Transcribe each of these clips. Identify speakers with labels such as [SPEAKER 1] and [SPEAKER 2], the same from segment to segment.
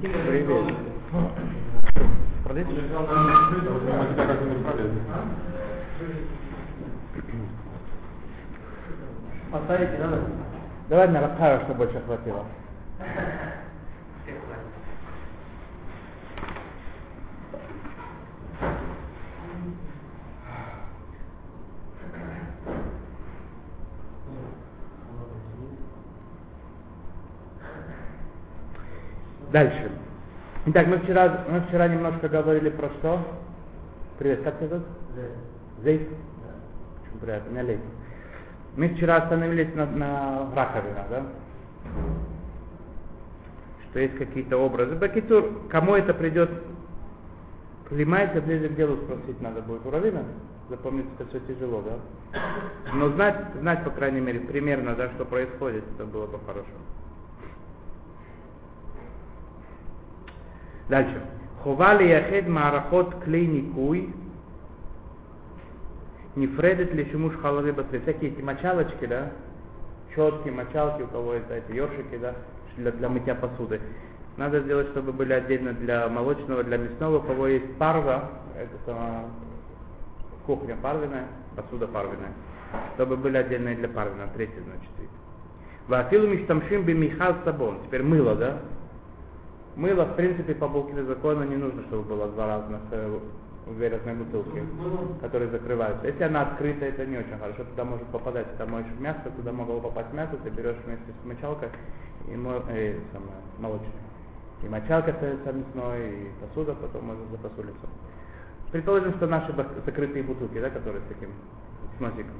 [SPEAKER 1] Привет. Продайте?
[SPEAKER 2] Поставите, надо?
[SPEAKER 1] Давай на Рахаю, чтобы больше хватило. Дальше. Итак, мы вчера, мы вчера немножко говорили про что? Привет, как тебя зовут? Зейд? Очень приятно, меня Лейд. Мы вчера остановились на, на раковинах, да? Что есть какие-то образы. Бакитур, кому это придет, Лимайся ближе к делу спросить надо будет у Равина. Запомнить это все тяжело, да? Но знать, знать, по крайней мере, примерно, да, что происходит, это было бы хорошо. Дальше. Хували яхед марахот клей никуй. Нефредет ли шимуш халавы басли. Всякие эти мочалочки, да? Четки, мочалки, у кого это эти ёршики, да? Для, для мытья посуды. Надо сделать, чтобы были отдельно для молочного, для мясного. У кого есть парва, это сама кухня парвиная, посуда парвиная. Чтобы были отдельные для парвина. Третий, значит, вид. Вафилу миштамшим би михал сабон. Теперь мыло, да? Мыло, в принципе, по букве закона не нужно, чтобы было два разных э, вересной бутылки, которые закрываются. Если она открыта, это не очень хорошо, туда может попадать, туда моешь мясо, туда могло попасть мясо, ты берешь вместе с мочалкой и мо, э, самое, молочной. И мочалка остается мясной, и посуда потом может запосулиться. Предположим, что наши закрытые бутылки, да, которые с таким с носиком.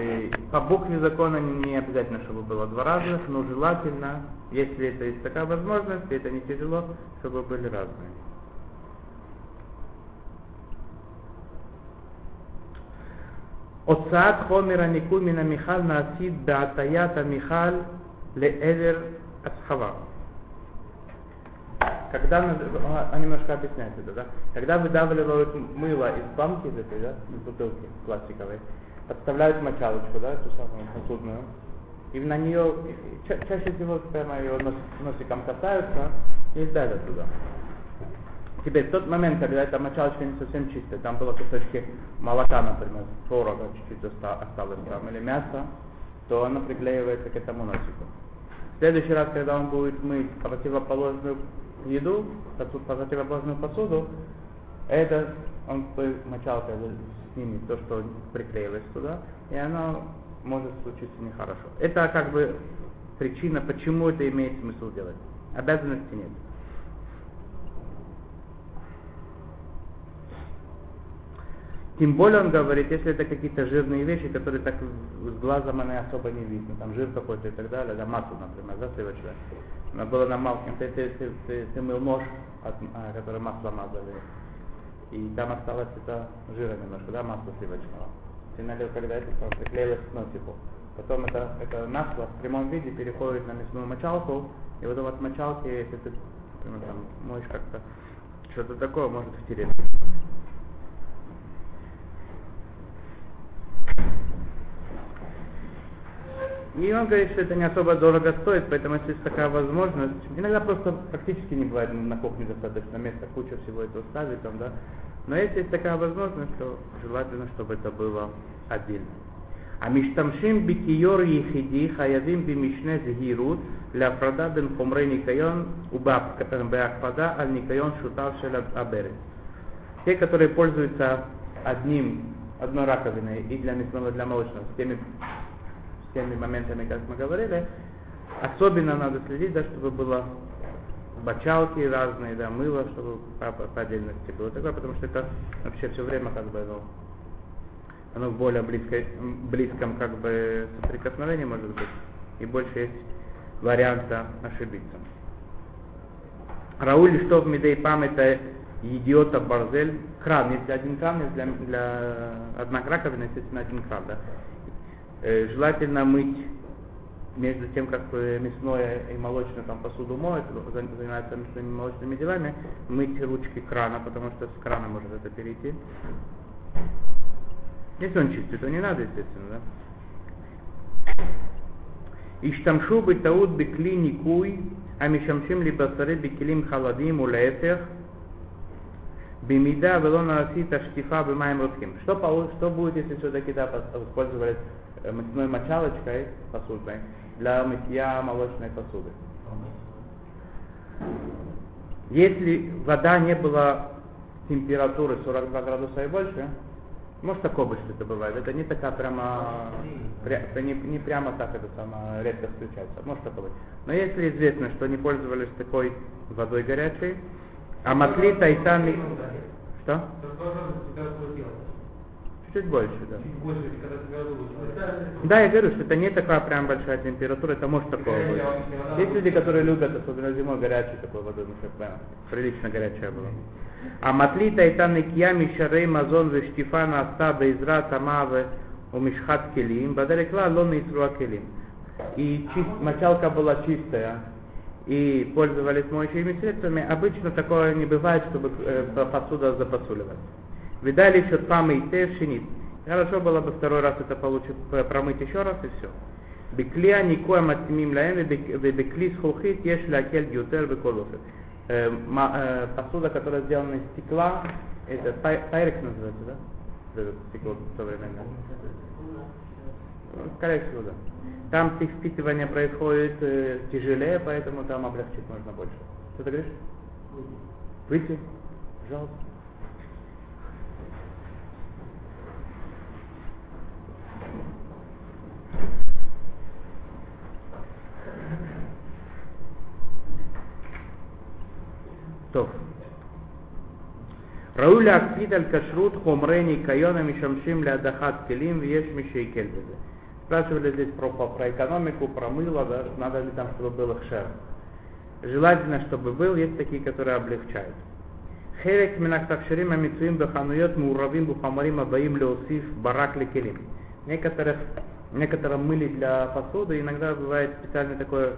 [SPEAKER 1] И по букве закона не обязательно, чтобы было два раза, но желательно, если это есть такая возможность, и это не тяжело, чтобы были разные. הוצאת חומר הניקוי מן המכל נעשית בהטיית המכל לעבר הסחבה. Когда, он немножко объясняет это, да? Когда выдавливают мыло из банки, из этой, да, из бутылки пластиковой, подставляют мочалочку, да, эту самую посудную, и на нее ча- чаще всего прямо ее нос, носиком касаются и давят туда. Теперь в тот момент, когда эта мочалочка не совсем чистая, там было кусочки молока, например, творога чуть-чуть осталось там, или мясо, то оно приклеивается к этому носику. В следующий раз, когда он будет мыть противоположную еду, противоположную посуду, это он мочалкой снимет то, что приклеилось туда, и оно может случиться нехорошо. Это как бы причина, почему это имеет смысл делать. Обязанности нет. Тем более он говорит, если это какие-то жирные вещи, которые так с глазом они особо не видно, там жир какой-то и так далее, да, масло, например, да, сливочное. Но было на малкин, ты, ты, ты, ты, ты мыл нож, от, а, который масло мазали, и там осталось это жира немножко, да, масло сливочного. Налил, когда это приклеилось к носику. Потом это, это масло в прямом виде переходит на мясную мочалку, и вот от мочалки, если ты, например, там, моешь как-то что-то такое, может втереться. И он говорит, что это не особо дорого стоит, поэтому если есть такая возможность, иногда просто практически не бывает на кухне достаточно места, куча всего этого ставить там, да. Но если есть такая возможность, то желательно, чтобы это было отдельно. А миштамшим бикиор ехиди хаявим бимишне згирут для фрада бен хумрей никайон убакпада аль никайон шутав шел аберет. Те, которые пользуются одним, одной раковиной и для мясного, для молочного, с теми теми моментами, как мы говорили, особенно надо следить, да, чтобы было бочалки разные, да, мыло, чтобы по, по, по отдельности было такое, потому что это вообще все время как бы, ну, оно в более близкой, близком как бы соприкосновении может быть, и больше есть варианта ошибиться. Рауль, что в Мидей Пам это идиота Барзель, кран, если один кран, есть для, для одна раковина, естественно, один кран, да, желательно мыть между тем, как мясное и молочное там посуду моют, занимаются мясными и молочными делами, мыть ручки крана, потому что с крана может это перейти. Если он чистый, то не надо, естественно, да. Иштамшу бы таут бекли никуй המשמשים לבשרי בכלים חלדים ולהפך, бимида велона асита штифа бимаем русским. Что, полу- что будет, если все-таки да, пос- использовали э, мытьной мочалочкой посудной для мытья молочной посуды? Если вода не была температуры 42 градуса и больше, может такое быть, что это бывает. Это не такая прямо, пря- не, не прямо так это самое редко встречается. Может такое быть. Но если известно, что они пользовались такой водой горячей, а матли тайтан... Что? Чуть больше, да. Да, я говорю, что это не такая прям большая температура, это может такое быть. Есть люди, которые любят, особенно зимой, горячую такую воду, ну, чтобы прям прилично горячая была. А матлита и таникия мишарей мазон вештифана астада изра тамаве у мишхат келим, бадарекла лон исруа келим. И чист- мочалка была чистая, и пользовались моющими средствами, обычно такое не бывает, чтобы э, посуда запосуливалась. Видали еще там и те шинит. Хорошо было бы второй раз это получить, промыть еще раз и все. Беклия никоя матимим лаэм, бекли схулхит, еш лакель гютер беколофет. Э, ма- э, Посуда, которая сделана из стекла, это пай- пайрекс называется, да? Это стекло современное. Ну, Скорее всего, да. Там впитывание происходит э, тяжелее, поэтому там облегчить можно больше. Что ты говоришь? Выйти? Пожалуйста. טוב. ראוי להקפיד על כשרות חומרי ניקיון המשמשים להדחת כלים ויש מי שיקל בזה. Спрашивали здесь про, про, про экономику, про мыло, да, надо ли там, чтобы был хшер. Желательно, чтобы был, есть такие, которые облегчают. חלק מן התכשירים המצויים בחנויות מעורבים בחומרים הבאים להוסיף ברק לכלים. Некоторых, некоторым мыли для посуды иногда бывает специальное такое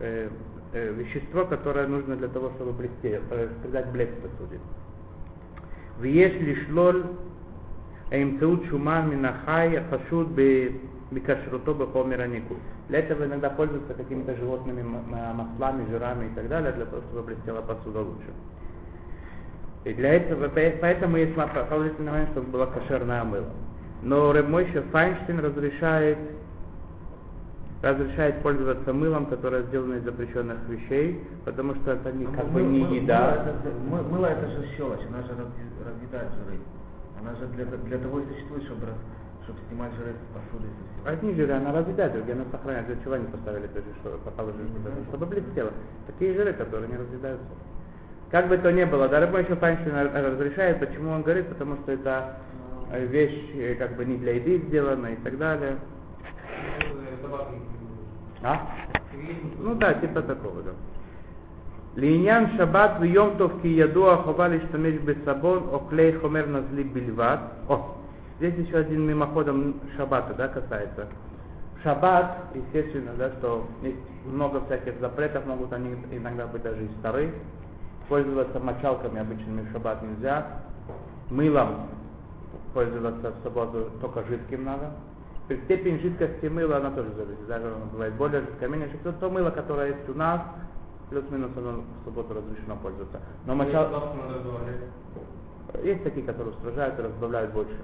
[SPEAKER 1] э, э, вещество, которое нужно для того, чтобы блестеть, э, придать блеск посуде. ויש לשלול באמצעות שומן מן החי החשוד ב- בכשרותו בחומר הניקוי. Для этого иногда пользуются какими-то животными м- м- маслами, жирами и так далее, для того, чтобы блестела посуда лучше. И для этого, по- поэтому есть ма- положительный момент, чтобы было кошерное мыло. Но Рэбмойша Файнштейн разрешает, разрешает пользоваться мылом, которое сделано из запрещенных вещей, потому что это не, как бы не еда.
[SPEAKER 2] Мыло это, мы- мыло это же щелочь, она же разъедает жиры. Она же для, для того и существует, чтобы, чтобы снимать жиры с посуды всего.
[SPEAKER 1] Одни жиры она разъедает, другие она сохраняет. Для чего они поставили тоже, что положили туда? Чтобы блестело. Такие жиры, которые не разъедаются. Как бы то ни было, да, еще Файнштейн разрешает, почему он говорит, потому что это вещь э, как бы не для еды сделана и так далее. А? Ну да, типа такого, да. לעניין שבת ויום טוב כי ידוע חובה להשתמש בסבון או כלי חומר נזלי בלבד. О, здесь еще один мимоходом шаббата, да, касается. В шаббат, естественно, да, что есть много всяких запретов, могут они иногда быть даже и старые. Пользоваться мочалками обычными в шаббат нельзя. Мылом пользоваться в субботу только жидким надо. Степень жидкости мыла, она тоже зависит. Даже оно бывает более жидкое, менее жидкое. То мыло, которое есть у нас, плюс-минус оно в субботу разрешено пользоваться. Но мочал... Есть такие, которые устражают и разбавляют больше.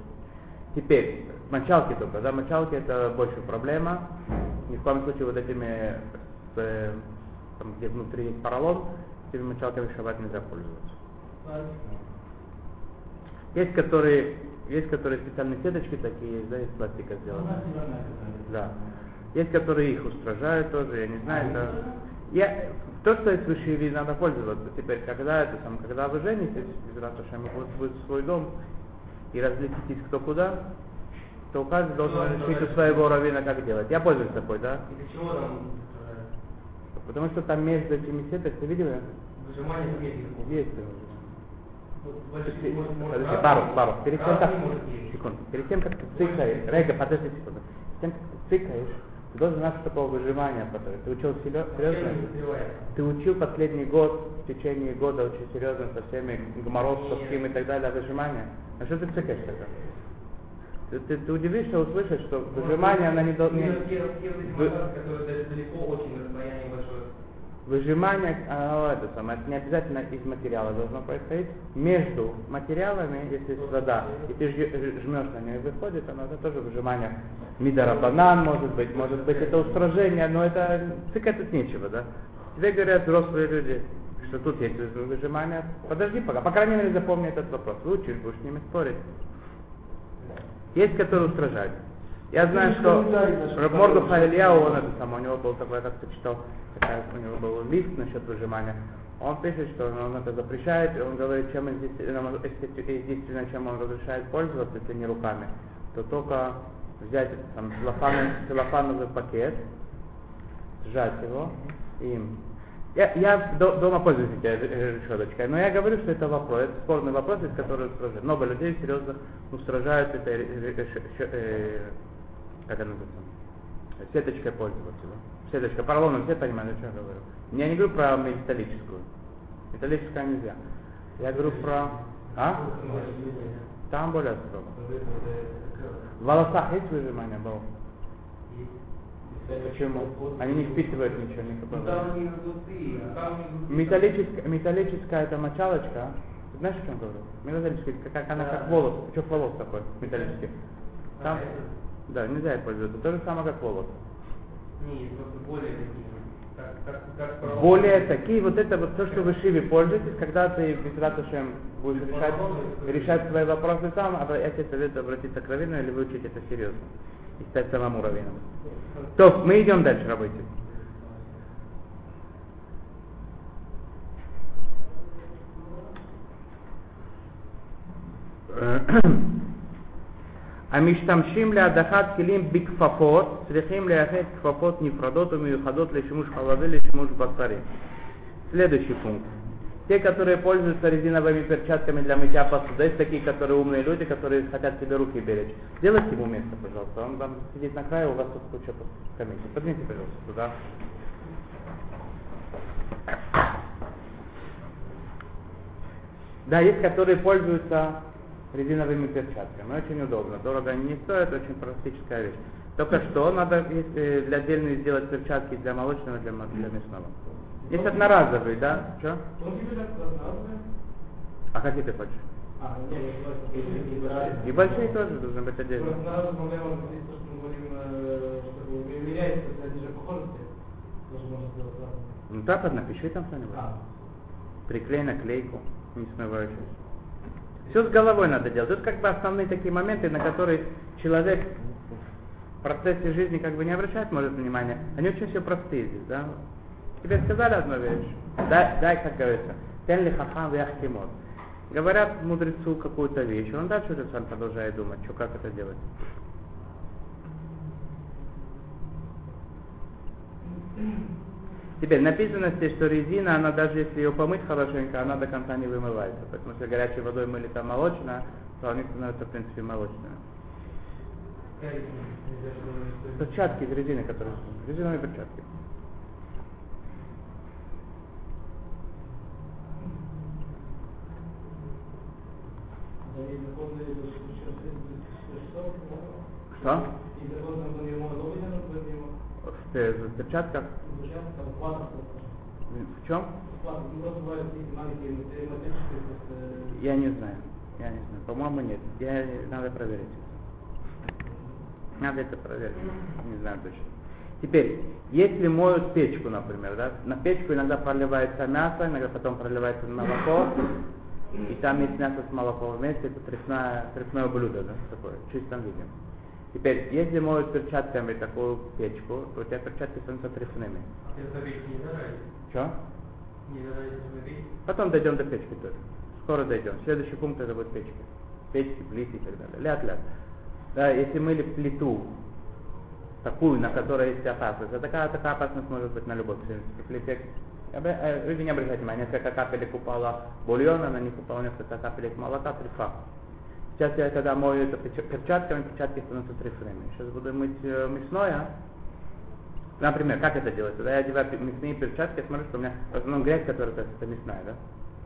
[SPEAKER 1] Теперь, мочалки только, да, мочалки это больше проблема. Ни в коем случае вот этими, э, там, где внутри есть поролон, этими мочалками шаббат нельзя пользоваться. Есть которые, есть которые специальные сеточки такие есть, да, из пластика сделаны. Да. Есть, которые их устражают тоже, я не знаю, это... Я, то, что есть в Ишиве, надо пользоваться. Теперь, когда это сам, когда вы женитесь, Раташема, будет, будет свой дом, и разлетитесь кто куда, то каждый должен решить у своего равина, как делать. Я пользуюсь такой, да?
[SPEAKER 3] И для чего там
[SPEAKER 1] Потому что там между этими сеточками, ты видел?
[SPEAKER 3] выжимание?
[SPEAKER 1] Есть уже.
[SPEAKER 3] Вот большие,
[SPEAKER 1] Ты-
[SPEAKER 3] может, может,
[SPEAKER 1] Подожди, пару, пару. Перед тем, как... Секунду. Перед тем, как ты цикаешь... Рега, подожди секунду. Перед тем, как ты цикаешь, ты должен знать, что такое выжимание. потом. Ты учил серьезно? Ты учил последний год, в течение года очень серьезно со всеми гоморов, и так далее, выжимание. А что ты цикаешь тогда? Ты, ты, ты удивишься услышать, что выжимание, она не должна... Вы-
[SPEAKER 3] которые даже далеко очень.
[SPEAKER 1] Выжимание, а, это самое, это не обязательно из материала должно происходить. Между материалами, если есть вода, и ты жж- жмешь на нее и выходит, оно это тоже выжимание. Мидора банан может быть, может быть это устражение, но это цикать тут нечего, да. Тебе говорят взрослые люди, что тут есть вы- выжимание. Подожди пока, по крайней мере запомни этот вопрос. Выучишь, будешь с ними спорить. Есть, которые устражают. Я знаю, что Раб
[SPEAKER 4] очень
[SPEAKER 1] Илья, он это самое, у него был такой, я как-то читал, такая, у него был лист насчет выжимания. Он пишет, что он это запрещает, и он говорит, чем если- единственное, чем он разрешает пользоваться, если не руками, то только взять там, целлофановый, целлофановый пакет, сжать его им. Я, я до- дома пользуюсь этой решеточкой, но я говорю, что это вопрос, это спорный вопрос, из которого устражают. Много людей серьезно этой ре- ш- ш- э, как она называется, сеточкой пользоваться. Да? Сеточка, поролоном, все понимают, о чем я говорю. Я не говорю про металлическую. Металлическая нельзя. Я говорю про... А? Там более строго. В волосах есть выжимание волос? Почему? Они не впитывают ничего,
[SPEAKER 3] Ну там не там внутри.
[SPEAKER 1] Металлическая, металлическая эта мочалочка, ты знаешь, о чем говорю? Металлическая, как она как волос, чух волос такой, металлический. Там,
[SPEAKER 3] А, это?
[SPEAKER 1] Да, нельзя ей пользоваться, то же самое, как волос.
[SPEAKER 3] Не, просто более такие. Как, как.
[SPEAKER 1] Более такие, вот это вот то, что вы шиви пользуетесь, когда ты без ратушем будешь решать, решать свои вопросы сам, а я тебе советую обратиться к раввину или выучить это серьезно. И стать самому раввином. То, мы идем дальше, работать. המשתמשים להדחת כלים בכפפות צריכים לייחד כפפות נפרדות ומיוחדות לשימוש חלבי לשימוש בשרי. Следующий пункт. Те, которые пользуются резиновыми перчатками для мытья посуды, есть такие, которые умные люди, которые хотят себе руки беречь. Сделайте ему место, пожалуйста. Он там сидит на краю, у вас тут куча скамейки. Поднимите, пожалуйста, туда. Да, есть, которые пользуются резиновыми перчатками. Очень удобно. Дорого они не стоят, очень практическая вещь. Только что надо если для отдельные сделать перчатки для молочного, для, для мясного. Есть одноразовые, да? Что? А какие ты хочешь?
[SPEAKER 4] А, не
[SPEAKER 1] И большие тоже должны быть отдельно.
[SPEAKER 4] Э.
[SPEAKER 1] Ну так, напиши там что-нибудь.
[SPEAKER 4] А,
[SPEAKER 1] Приклей наклейку, не смывающуюся. Все с головой надо делать. Тут как бы основные такие моменты, на которые человек в процессе жизни как бы не обращает, может, внимания. Они очень все простые здесь, да? Тебе сказали одну вещь, дай, дай как говорится, тен ли хахам вяхтимот. Говорят мудрецу какую-то вещь, он дальше уже сам продолжает думать, что как это делать. Теперь написано здесь, что резина, она даже если ее помыть хорошенько, она до конца не вымывается. Поэтому если горячей водой мыли там молочное, то они становятся в принципе молочными.
[SPEAKER 3] Что-
[SPEAKER 1] Перчатки из резины, которые... Резиновые перчатки.
[SPEAKER 4] что, что, что, что,
[SPEAKER 1] Что? Пе- в перчатках?
[SPEAKER 4] Просто.
[SPEAKER 1] В чем?
[SPEAKER 4] Ну, математические, просто,
[SPEAKER 1] Я не знаю. Я не знаю. По-моему, нет. Я, надо проверить. Надо это проверить. Не знаю точно. Теперь, если моют печку, например, да, на печку иногда проливается мясо, иногда потом проливается молоко, и там есть мясо с молоком вместе, это трясное, трясное блюдо, да, такое, в чистом виде. Теперь, если моют перчатками такую печку, то у тебя перчатки становятся трясными.
[SPEAKER 3] Это ведь не нравится.
[SPEAKER 1] Что?
[SPEAKER 3] Не нравится смотреть.
[SPEAKER 1] Потом дойдем до печки тоже. Скоро дойдем. Следующий пункт это будет печка. Печки, плиты и так далее. Ляд-ляд. Да, если мыли плиту, такую, на которой есть опасность, а такая, такая опасность может быть на любой плите. Обра- э, Люди не обращайте внимания, несколько капелек упало бульона, на них упало несколько капелек молока, трефа. Сейчас я когда мою это перчатками, перчатки становятся трефными. Сейчас буду мыть э, мясное, Например, как это делается? Когда я одеваю мясные перчатки, я смотрю, что у меня в основном грязь, которая то есть, это мясная, да?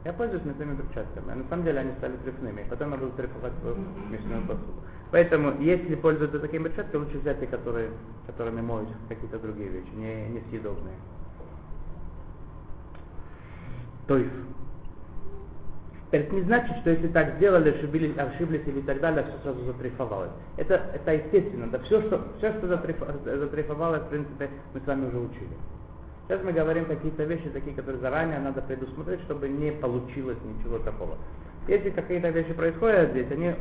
[SPEAKER 1] Я пользуюсь мясными перчатками, а на самом деле они стали трефными, и потом я буду трефовать свою мясную посуду. Поэтому, если пользоваться такими перчатками, лучше взять те, которые, которыми моют какие-то другие вещи, не, несъедобные. То есть, это не значит, что если так сделали, ошиблись, ошиблись или так далее, все сразу затрейфовалось. Это, это естественно. Да все, что, все, что затрейф- затрейфовалось, в принципе, мы с вами уже учили. Сейчас мы говорим какие-то вещи, такие, которые заранее надо предусмотреть, чтобы не получилось ничего такого. Если какие-то вещи происходят здесь, они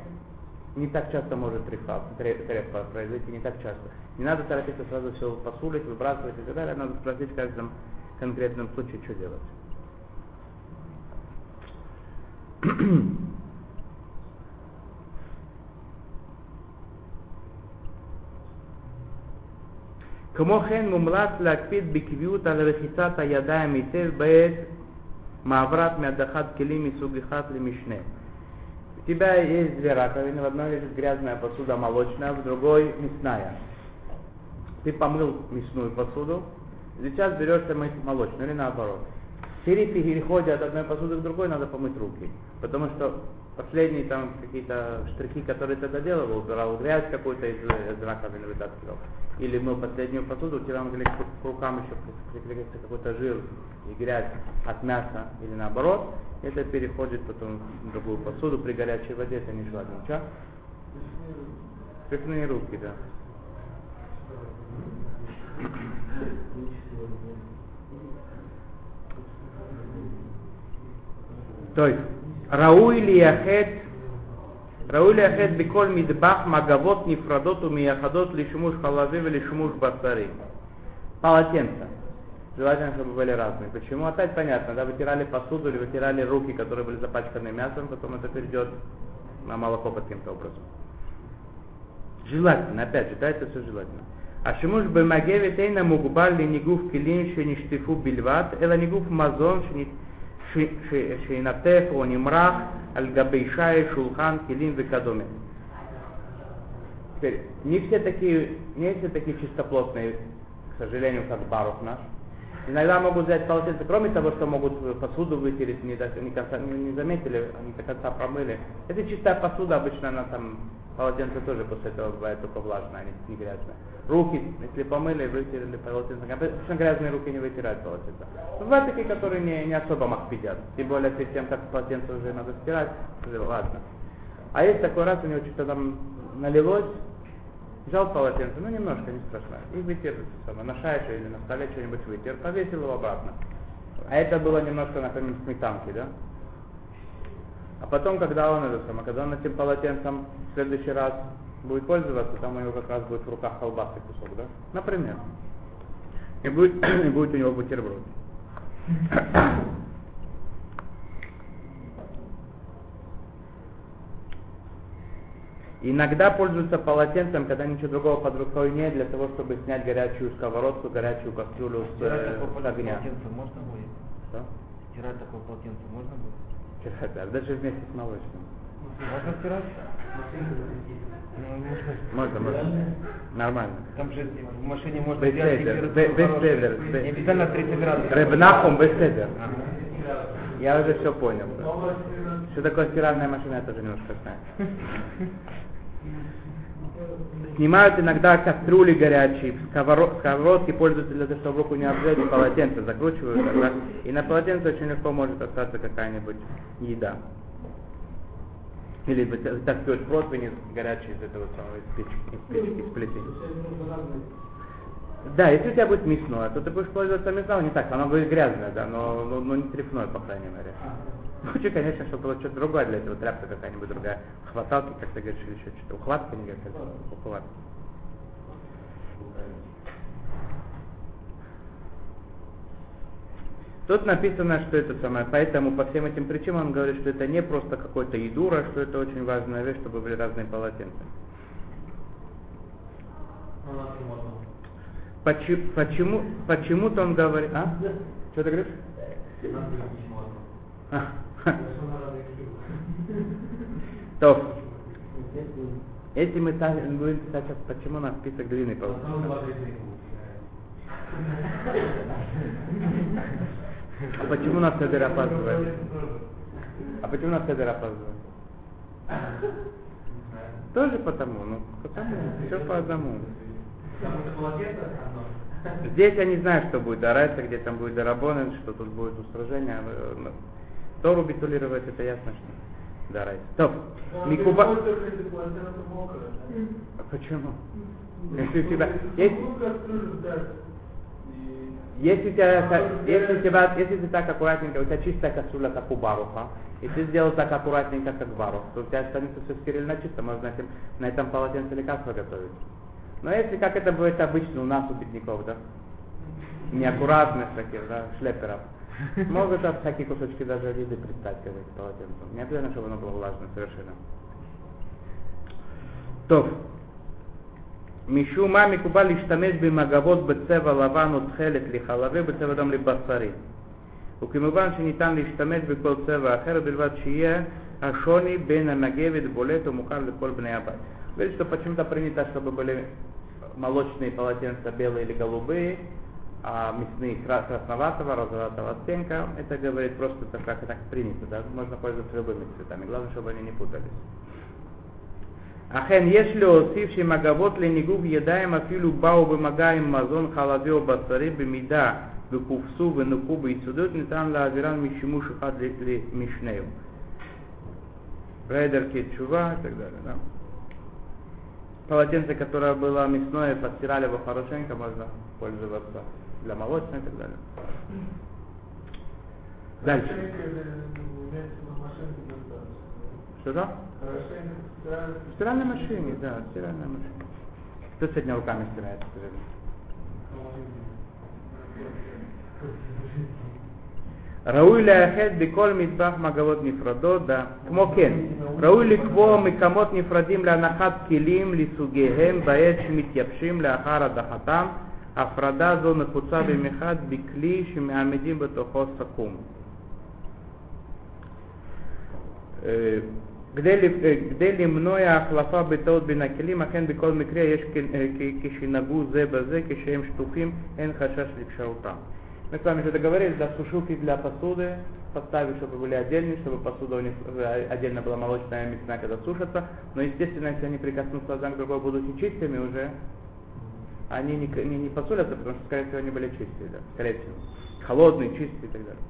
[SPEAKER 1] не так часто может трефа, трефа произойти, не так часто. Не надо торопиться сразу все посулить, выбрасывать и так далее, надо спросить в каждом конкретном случае, что делать. כמו כן מומלץ להקפיד בקביעות על רחיצת הידיים היטב בעת מעברת מהדחת כלים מסוג אחד למשנה. У тебя есть две раковины, в одной лежит грязная посуда молочная, в другой мясная. Ты помыл мясную посуду, сейчас берешься мыть молочную или наоборот. При переходе от одной посуды к другой надо помыть руки. Потому что последние там какие-то штрихи, которые ты доделывал, убирал грязь какую-то из, из раковины вытаскивал. Или мыл последнюю посуду, тебя могли к, рукам еще приклеиться какой-то жир и грязь от мяса или наоборот. Это переходит потом в другую посуду при горячей воде, это нежелательно. Что? Цепные руки, да. То есть, ראוי לייחד ראוי לייחד בכל מטבח מגבות נפרדות ומייחדות לשימוש חלבי ולשימוש בשרי. Полотенца. Желательно, чтобы были разные. Почему? Опять понятно, да, вытирали посуду или вытирали руки, которые были запачканы мясом, потом это перейдет на молоко каким-то образом. Желательно, опять же, да, это все желательно. השימוש במגבת אינה מוגבל לניגוף כלים שנשטפו בלבד, אלא ניגוף מזון שינטף או נמרח על גבי שיש, שולחן, כלים וכדומה. Теперь, не все такие, не все такие чистоплотные, к сожалению, как Барух наш. Иногда могут взять полотенце, кроме того, что могут посуду вытереть, не, до, не, не, не заметили, не до конца промыли. Это чистая посуда, обычно она там, полотенце тоже после этого бывает только влажное, а не, грязное. Руки, если помыли, вытерли полотенце. Обычно грязные руки не вытирают полотенце. Бывают такие, которые не, не особо махпидят. Тем более перед тем, как полотенце уже надо стирать, ладно. А есть такой раз, у него что-то там налилось, Взял полотенце, ну немножко, не страшно, и вытер самое, на шайше или на столе что-нибудь вытер, повесил его обратно. А это было немножко, например, сметанки, да? А потом, когда он это самое, когда он этим полотенцем в следующий раз будет пользоваться, там у него как раз будет в руках колбасы кусок, да? Например. И будет, и будет у него бутерброд. Иногда пользуются полотенцем, когда ничего другого под рукой нет, для того, чтобы снять горячую сковородку, горячую кастрюлю с,
[SPEAKER 2] Стирать
[SPEAKER 1] э, с огня.
[SPEAKER 2] полотенце можно будет?
[SPEAKER 1] Что?
[SPEAKER 2] Стирать такое полотенце можно будет?
[SPEAKER 1] Стирать, да, даже вместе с молочным.
[SPEAKER 2] Можно стирать? Ну, можно.
[SPEAKER 1] Можно, можно. Нормально.
[SPEAKER 2] Там же в машине можно сделать
[SPEAKER 1] Беседер,
[SPEAKER 2] температуру
[SPEAKER 1] бе-
[SPEAKER 2] хорошую.
[SPEAKER 1] беседер, бе-
[SPEAKER 2] Не обязательно 30 градусов.
[SPEAKER 1] Рыбнахум беседер.
[SPEAKER 2] Ага.
[SPEAKER 1] Я уже все понял. Что такое стиральная машина, я тоже немножко знаю. Снимают иногда кастрюли горячие, сковород- сковородки пользуются для того, чтобы руку не обжечь, полотенце закручивают тогда. И на полотенце очень легко может остаться какая-нибудь еда. Или выта- вытаскивают противень горячий из этого самого, из печки, из печки, из плиты. Да, если у тебя будет мясное, то ты будешь пользоваться мясным, не так, оно будет грязное, да, но, но, но не тряпное, по крайней мере. Лучше, конечно, чтобы было что-то другое для этого, тряпка какая-нибудь другая, хваталки, как ты говоришь, или еще что-то, ухватка, не говорят, как ухватка. Тут написано, что это самое, поэтому по всем этим причинам он говорит, что это не просто какой-то едура, что это очень важная вещь, чтобы были разные полотенца. Почему, почему, почему-то он говорит, а? Что ты говоришь? А, То, если мы будем писать сейчас, почему у нас список длинный получится. А почему нас Седер опаздывает? А почему нас Седер опаздывает? Тоже потому, ну, потому, все по одному. Здесь я не знаю, что будет Арайса, где там будет Дарабонен, что тут будет устражение. Ну, Тору битулировать, это ясно, что Дарайса. Топ. Микуба... А Почему? Если у тебя... Если, если, тебя, если, у тебя, если ты так аккуратненько, у тебя чистая касуля, как у Баруха, и ты сделал так аккуратненько, как Барух, то у тебя останется все стерильно чисто, можно на этом, на этом полотенце лекарства готовить. Но если как это будет обычно у нас, у бедняков, да, неаккуратных таких, да, шлеперов, могут там всякие кусочки даже еды пристать к этому полотенцу. Не обязательно, чтобы оно было влажное совершенно. טוב, משום מה מקובל להשתמש במגבות בצבע לבן או תכלת לחלבי ובצבע דם לבשרי. וכמובן שניתן להשתמש בכל צבע אחר, בלבד שיהיה השוני בין המגבת בולט ומוכר לכל בני הבית. Говорит, что почему-то принято, чтобы были молочные полотенца белые или голубые, а мясные красноватого, розоватого оттенка. Это говорит просто так, как так принято, да? можно пользоваться любыми цветами, главное, чтобы они не путались. Ахен если осивший магавот ленигуб едаем афилю бау бемагаем мазон халавео басаре бемида бекувсу венукуб не там нетан лаавиран мишему шухад ли мишнею. Райдер кетчува и так далее. Да? Полотенце, которое было мясное, подстирали его хорошенько, можно пользоваться для молочной и так далее. Дальше. Что да? В стиральной машине, да, в стиральной машине. Кто сегодня руками стирает, скажи ראוי לאחד בכל מטבח מגבות נפרדות, כמו כן, ראוי לקבוע מקומות נפרדים להנחת כלים לסוגיהם בעת שמתייבשים לאחר הדחתם. הפרדה זו נחוצה במיוחד בכלי שמעמידים בתוכו סכו"ם. כדי למנוע החלפה בטעות בין הכלים, אכן בכל מקרה יש כשנגעו זה בזה, כשהם שטופים, אין חשש לקשרותם. Мы с вами уже договорились, да, сушилки для посуды поставить, чтобы были отдельные, чтобы посуда у них отдельно была молочная, мясная, когда сушатся. Но, естественно, если они прикоснутся одна к другой, будут и чистыми уже, они не, не, не посолятся, потому что, скорее всего, они были чистые, да, скорее всего. Холодные, чистые и так далее.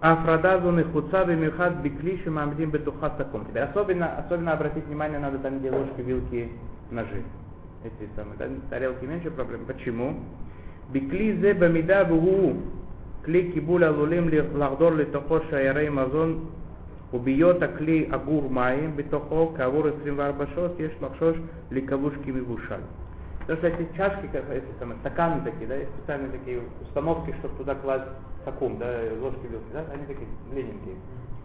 [SPEAKER 1] Афрадазуны хуцави мюхат биклиши мамдим бетуха саком. Теперь особенно, особенно обратить внимание надо там, где ложки, вилки, ножи. Эти самые, да? тарелки меньше проблем. Почему? Биклизе бамида бугу. Кли кибуля лулим ли лахдор ли тохо шаярей мазон ובהיות הכלי אגור מים בתוכו כעבור 24 שעות יש לחשוש לכבוש כמבושל. Потому что эти чашки, как эти самые, стаканы такие, да, есть специальные такие установки, чтобы туда класть таком, да, ложки, вилки, да, они такие длинненькие.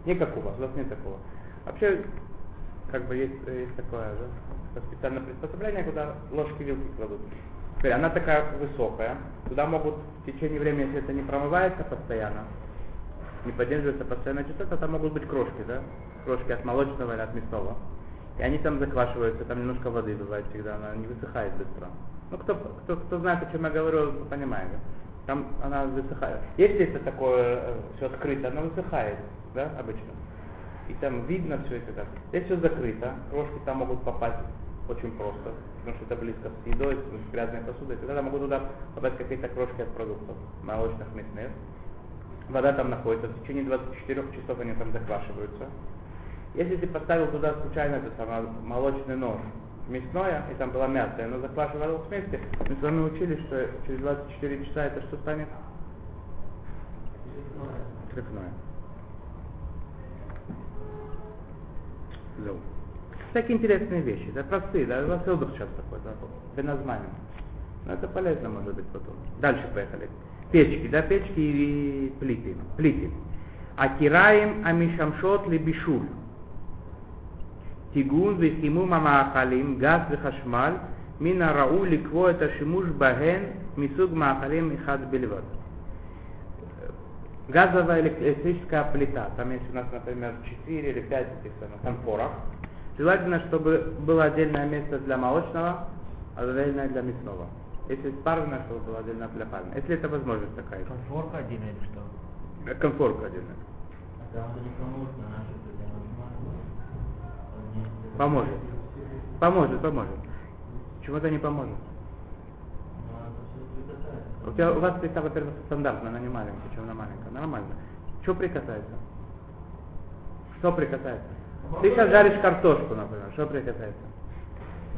[SPEAKER 1] Не как у вас, у вас нет такого. Вообще, как бы есть, есть такое, да, специальное приспособление, куда ложки, вилки кладут. Теперь она такая высокая, туда могут в течение времени, если это не промывается постоянно, не поддерживается постоянная частота, там могут быть крошки, да, крошки от молочного или от мясного. И они там заквашиваются, там немножко воды бывает всегда, она не высыхает быстро. Ну, кто, кто, кто знает, о чем я говорю, понимает. Там она высыхает. Если это такое э, все открыто, она высыхает, да, обычно. И там видно все это так. Здесь все закрыто, крошки там могут попасть очень просто, потому что это близко с едой, с грязной посудой. Тогда могут туда попасть какие-то крошки от продуктов, молочных, мясных. Вода там находится, в течение 24 часов они там заквашиваются. Если ты поставил туда случайно это самое, молочный нож, мясное, и там было мясо, и оно заквашивалось вместе, мы с вами учили, что через 24 часа это что станет? Трефное. Зел. Такие интересные вещи, да, простые, да, у вас сейчас такой, да, без названия. Но это полезно может быть потом. Дальше поехали печки, да, печки и плиты, плиты. Акираем амишамшот лебишуль. תיגון וחימום המאכלים, גז וחשמל, מן הראוי לקבוע את השימוש בהן מסוג מאכלים אחד בלבד. Газовая электрическая плита, там есть у нас, например, 4 или 5 этих самых конфоров. Желательно, чтобы было отдельное место для молочного, а отдельное для мясного. Если парное, чтобы было отдельно для парного. Если это возможность такая.
[SPEAKER 2] Конфорка отдельно или что?
[SPEAKER 1] Конфорка отдельно. Поможет. Поможет, поможет. Почему это не поможет?
[SPEAKER 3] Ну.
[SPEAKER 1] У, тебя, у вас плита, во-первых, стандартная, она не маленькая. Почему она маленькая? Нормально. Что прикасается? Что прикасается? Ты сейчас жаришь картошку, например. Что прикасается?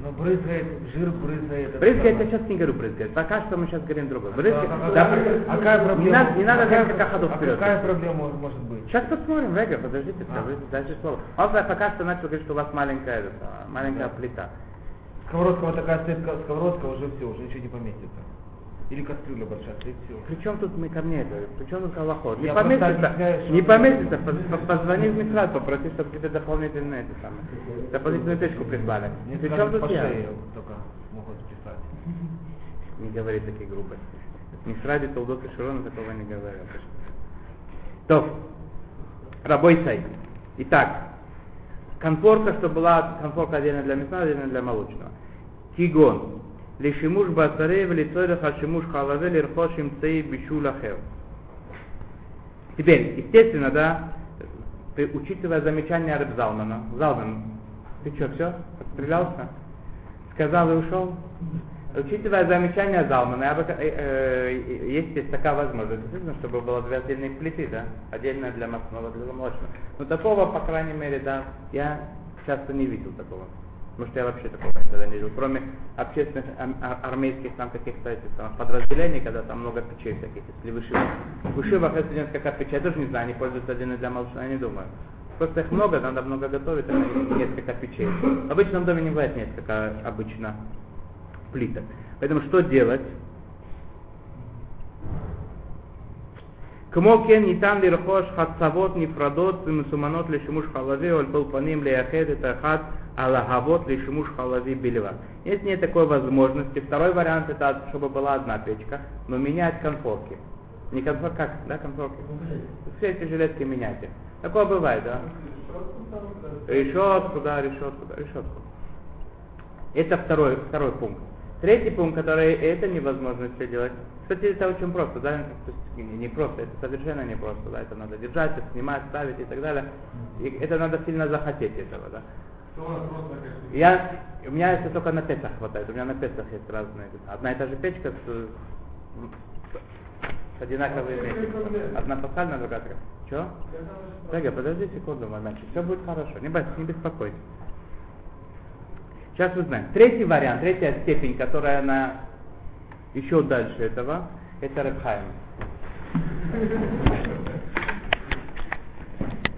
[SPEAKER 2] Но брызгает, жир брызгает.
[SPEAKER 1] Брызгает, я сейчас не говорю брызгает. Пока что мы сейчас говорим другое.
[SPEAKER 2] А
[SPEAKER 1] Брызгает,
[SPEAKER 2] какая-
[SPEAKER 1] да,
[SPEAKER 2] а какая проблема?
[SPEAKER 1] не надо, не надо
[SPEAKER 2] какая,
[SPEAKER 1] несколько ходов
[SPEAKER 2] а
[SPEAKER 1] вперед.
[SPEAKER 2] какая проблема может быть?
[SPEAKER 1] Сейчас посмотрим, Рега, подождите,
[SPEAKER 2] А.
[SPEAKER 1] скажите, дальше слово. Он пока что начал говорить, что у вас маленькая, это, маленькая
[SPEAKER 2] Да.
[SPEAKER 1] плита.
[SPEAKER 2] Сковородка вот такая стоит, ка- сковородка, уже все, уже ничего не поместится. Или кастрюля большая стоит, все.
[SPEAKER 1] Причем тут мы ко мне это? Причем тут Аллахот? Не поместится, не поместится, по- по- позвони в Мисрат, попроси, чтобы тебе дополнительные это самое, дополнительную печку прислали.
[SPEAKER 2] Мне
[SPEAKER 1] Причем тут я?
[SPEAKER 2] только могут писать.
[SPEAKER 1] Не говори такие грубости. В Мисраде Толдот и Широна такого не говорят. То, рабой сай. Итак, конфорка, что была конфорка отдельно для мясного, отдельно для молочного. Тигон. Басаре в лицорах ашимуш халаве лирхош имцей бишулахев. Теперь, естественно, да, ты, учитывая замечание Рыб Залмана, Залман, ты что, все, отстрелялся? Сказал и ушел? Учитывая замечание Залмана, я бы, э, э, есть здесь такая возможность, действительно, чтобы было две отдельные плиты, да, отдельная для масляного, для молочного. Но такого, по крайней мере, да, я часто не видел такого. Потому что я вообще такого никогда не видел. Кроме общественных ар- армейских там каких-то этих самых подразделений, когда там много печей всяких, если вышивах. Вышивах, если несколько печей, я тоже не знаю, они пользуются отдельно для молочного, я не думаю. Просто их много, надо много готовить, а несколько печей. В обычном доме не бывает несколько обычно плиток. Поэтому что делать? כמו כן ניתן לרכוש חצבות נפרדות ומסומנות לשימוש חלבי או על כל פנים לייחד את אחת הלהבות לשימуш халави билива. Если нет такой возможности, второй вариант это, чтобы была одна печка, но менять конфорки. Не конфорки, как, да, конфорки? Все эти жилетки меняйте. Такое бывает, да? Решетку, да, решетку, да, решетку. Это второй, второй пункт. Третий пункт, который это невозможно все делать. Кстати, это очень просто, да, то есть не, просто, это совершенно не просто, да, это надо держать, это снимать, ставить и так далее. И это надо сильно захотеть этого, да. Я, у меня это только на Песах хватает, у меня на Песах есть разные. Одна и та же печка с, с одинаковыми этими. Одна пасхальная, другая. Че? Тега, подожди секунду, мальчик, все будет хорошо, не, бойся, не беспокойся. Сейчас узнаем. Третий вариант, третья степень, которая на еще дальше этого, это Рабхайм.